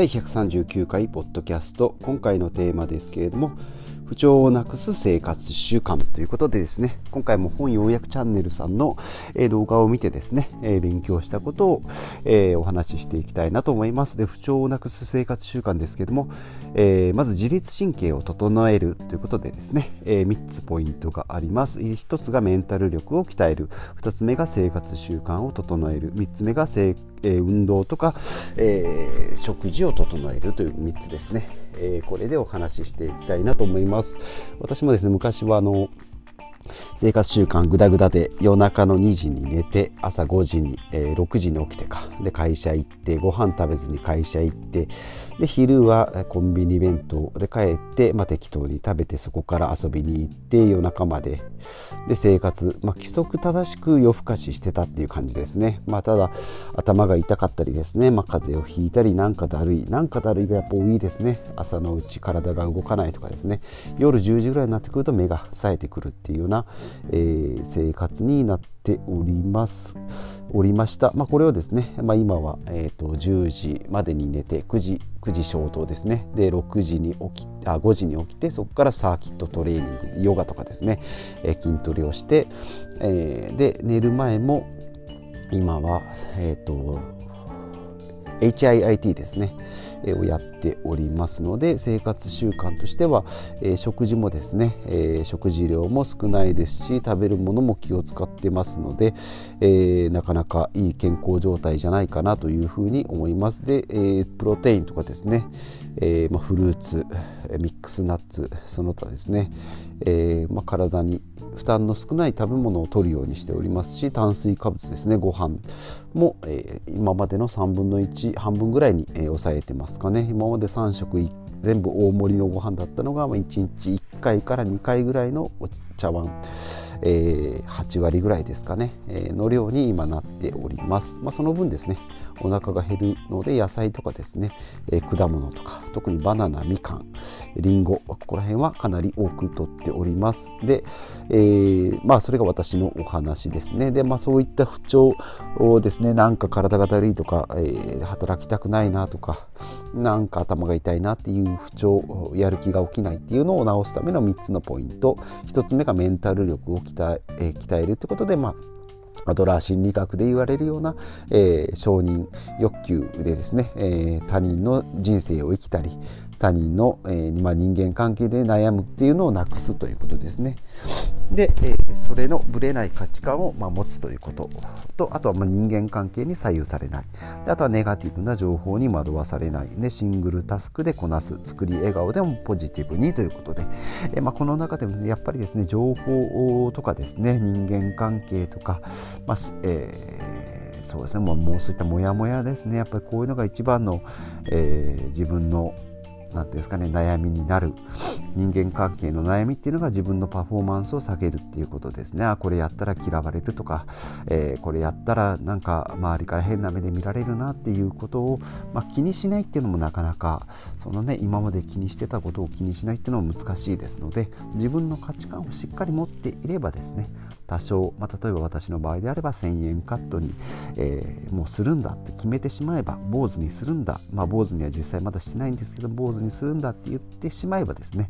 第139回ポッドキャスト。今回のテーマですけれども不調をなくす生活習慣ということでですね今回も本要約チャンネルさんの、動画を見てですね、勉強したことを、お話ししていきたいなと思います。で不調をなくす生活習慣ですけども、まず自律神経を整えるということでですね、3つポイントがあります。1つがメンタル力を鍛える。2つ目が生活習慣を整える。3つ目が運動とか、食事を整えるという3つですね、えー、これでお話ししていきたいなと思います。私もですね昔はあの生活習慣ぐだぐだで夜中の2時に寝て朝5時に、えー、6時に起きてか。で会社行ってご飯食べずに会社行ってで昼はコンビニ弁当。で帰って、まあ、適当に食べてそこから遊びに行って夜中まで。で生活、まあ、規則正しく夜更かししてたっていう感じですね、まあ、ただ頭が痛かったりですね、まあ、風邪をひいたりなんかだるい。なんかだるいがやっぱ多いですね。朝のうち体が動かないとかですね。夜10時ぐらいになってくると目が冴えてくるっていうような、えー、生活になっております。おりました、まあ、これをですね、まあ、今は、えーと、10時までに寝て9時9時消灯ですね。で6時に起きあ5時に起きてそこからサーキットトレーニングヨガとかですね、えー、筋トレをして、えー、で寝る前も今はえっ、ー、と HIIT ですね、えをやっておりますので生活習慣としては、え食事もですね、え食事量も少ないですし食べるものも気を使ってますので、えなかなかいい健康状態じゃないかなというふうに思います。で、えプロテインとかですね、えまフルーツミックスナッツその他ですね、えま体に負担の少ない食べ物を摂るようにしておりますし炭水化物ですねご飯も、えー、今までの3分の1半分ぐらいに、えー、抑えてますかね。今まで3食全部大盛りのご飯だったのが、まあ、1日1回から2回ぐらいのお茶碗。えー、8割ぐらいですかね、えー、の量に今なっております、まあ、その分ですね。お腹が減るので野菜とかですね、えー、果物とか特にバナナみかんりんごここら辺はかなり多くとっております。で、えー、まあそれが私のお話ですね。でまあそういった不調をですね。なんか体がだるいとか、えー、働きたくないなとかなんか頭が痛いなっていう不調やる気が起きないっていうのを治すための3つのポイント。1つ目がメンタル力を鍛え鍛えるということでまあアドラー心理学で言われるような、えー、承認欲求でですね、えー、他人の人生を生きたり他人の、えーまあ、人間関係で悩むっていうのをなくすということですね。で、えー、それのぶれない価値観を、まあ、持つということとあとはまあ人間関係に左右されない。であとはネガティブな情報に惑わされない。でシングルタスクでこなす作り笑顔でもポジティブにということで、えーまあ、この中でも、ね、やっぱりですね情報とかですね人間関係とか、まあえー、そうですねもうもうそういったモヤモヤですね。やっぱりこういうのが一番の、えー、自分の何ていうんですかね悩みになる人間関係の悩みっていうのが自分のパフォーマンスを下げるっていうことですね。あこれやったら嫌われるとか、えー、これやったらなんか周りから変な目で見られるなっていうことを、まあ、気にしないっていうのもなかなかそのね今まで気にしてたことを気にしないっていうのも難しいですので自分の価値観をしっかり持っていればですね多少、まあ、例えば私の場合であれば1000円カットに、えー、もうするんだって決めてしまえば坊主にするんだ。まあ坊主には実際まだしてないんですけど坊主にするんだって言ってしまえばですね。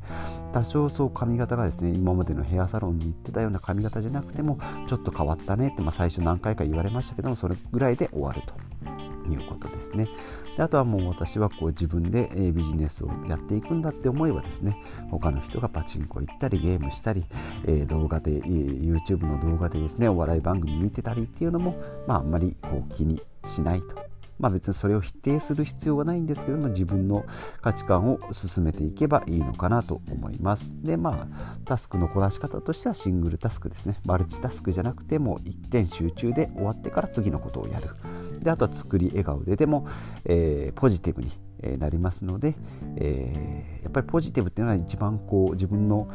多少そう髪型がですね今までのヘアサロンに行ってたような髪型じゃなくてもちょっと変わったねって、まあ、最初何回か言われましたけどもそれぐらいで終わると。いうことですね。であとはもう私はこう自分でビジネスをやっていくんだって思えばですね他の人がパチンコ行ったりゲームしたり、え動画で YouTube の動画でですねお笑い番組見てたりっていうのも、まあ、あんまりこう気にしないとまあ別にそれを否定する必要はないんですけども自分の価値観を進めていけばいいのかなと思います。でまあタスクのこなし方としてはシングルタスクですね。マルチタスクじゃなくても一点集中で終わってから次のことをやる。であとは作り笑顔で。でも、えー、ポジティブになりますので、えー、やっぱりポジティブっていうのは一番こう自分の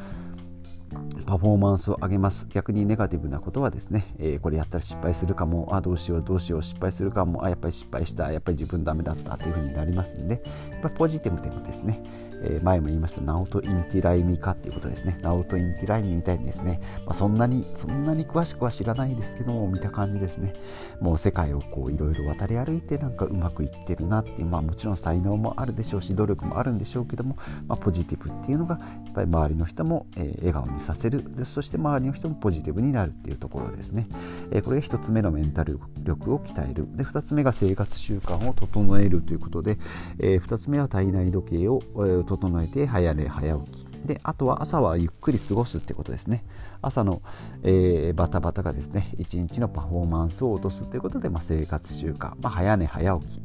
パフォーマンスを上げます。逆にネガティブなことはですね、えー、これやったら失敗するかもあどうしようどうしよう失敗するかもあやっぱり失敗したやっぱり自分ダメだったというふうになりますんでやっぱりポジティブでもですね、え、前も言いましたナオト・インティライミかっていうことですね。ナオト・インティライミみたいにですね、まあ、そんなにそんなに詳しくは知らないですけども見た感じですね。もう世界をこういろいろ渡り歩いてなんかうまくいってるなっていうまあもちろん才能もあるでしょうし努力もあるんでしょうけども、まあ、ポジティブっていうのがやっぱり周りの人も、え、笑顔にさせる。でそして周りの人もポジティブになるっていうところですね、え、これが1つ目のメンタル力を鍛える。で2つ目が生活習慣を整えるということで、え、2つ目は体内時計を、えー、整えて早寝早起き。であとは朝はゆっくり過ごすってことですね。朝の、えー、バタバタがですね一日のパフォーマンスを落とすということで、まあ、生活習慣、まあ、早寝早起き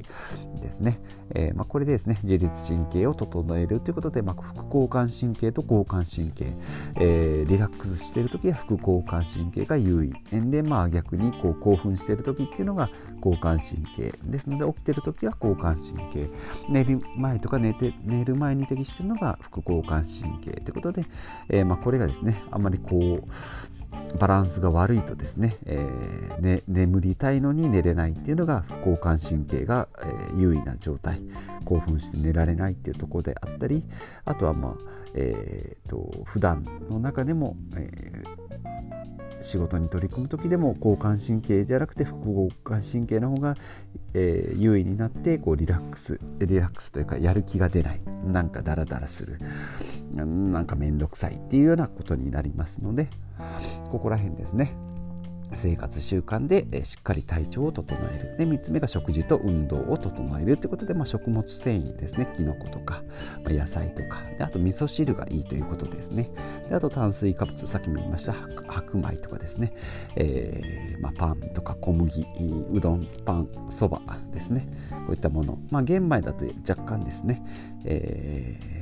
ですね、えー、まあ、これでですね自律神経を整えるということで、ま、副交感神経と交感神経、えー、リラックスしている時は副交感神経が優位。で、まあ、逆にこう興奮している時っていうのが交感神経ですので起きている時は交感神経。寝る前とか寝て寝る前に適しているのが副交感神経。ということで、えー、まあ、これがですねあんまりこうバランスが悪いとですね,、えー、ね眠りたいのに寝れないっていうのが副交感神経が、えー、優位な状態。興奮して寝られないっていうところであったりあとはまあえーと、と普段の中でも、えー、仕事に取り組む時でも交感神経じゃなくて副交感神経の方が、えー、優位になってこうリラックスリラックスというかやる気が出ない。なんかダラダラする。なんか面倒くさいっていうようなことになりますのでここら辺ですね。生活習慣でしっかり体調を整える。で3つ目が食事と運動を整えるということで、まあ、食物繊維ですね。きのことか、まあ、野菜とか。であと味噌汁がいいということですね。であと炭水化物。さっきも言いました。白米とかですね、えーまあ、パンとか小麦うどんパンそばですね。こういったもの、ま、玄米だと若干ですね、えー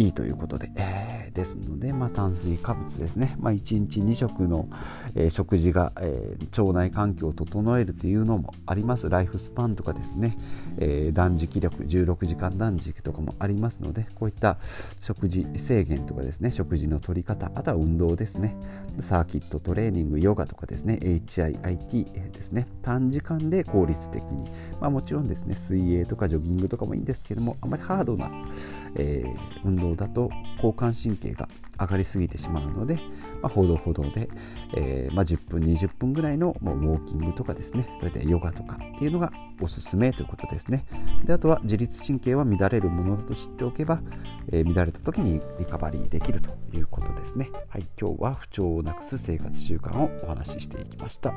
いいということで、えー、ですので、まあ、炭水化物ですね、まあ、1日2食の、えー、食事が、えー、腸内環境を整えるというのもあります。ライフスパンとかですね、え断食力16時間断食とかもありますのでこういった食事制限とかですね。食事の取り方あとは運動ですね。サーキットトレーニングヨガとかですね。HIIT ですね。短時間で効率的に、まあ、もちろんですね。水泳とかジョギングとかもいいんですけどもあまりハードな、え運動だと交感神経が上がりすぎてしまうので、まあ、ほどほどで、えー、まあ、10分20分ぐらいのもうウォーキングとかですねそれでヨガとかっていうのがおすすめということですね。であとは自律神経は乱れるものだと知っておけば、えー、乱れた時にリカバリーできるということですね。はい今日は不調をなくす生活習慣をお話ししていきました。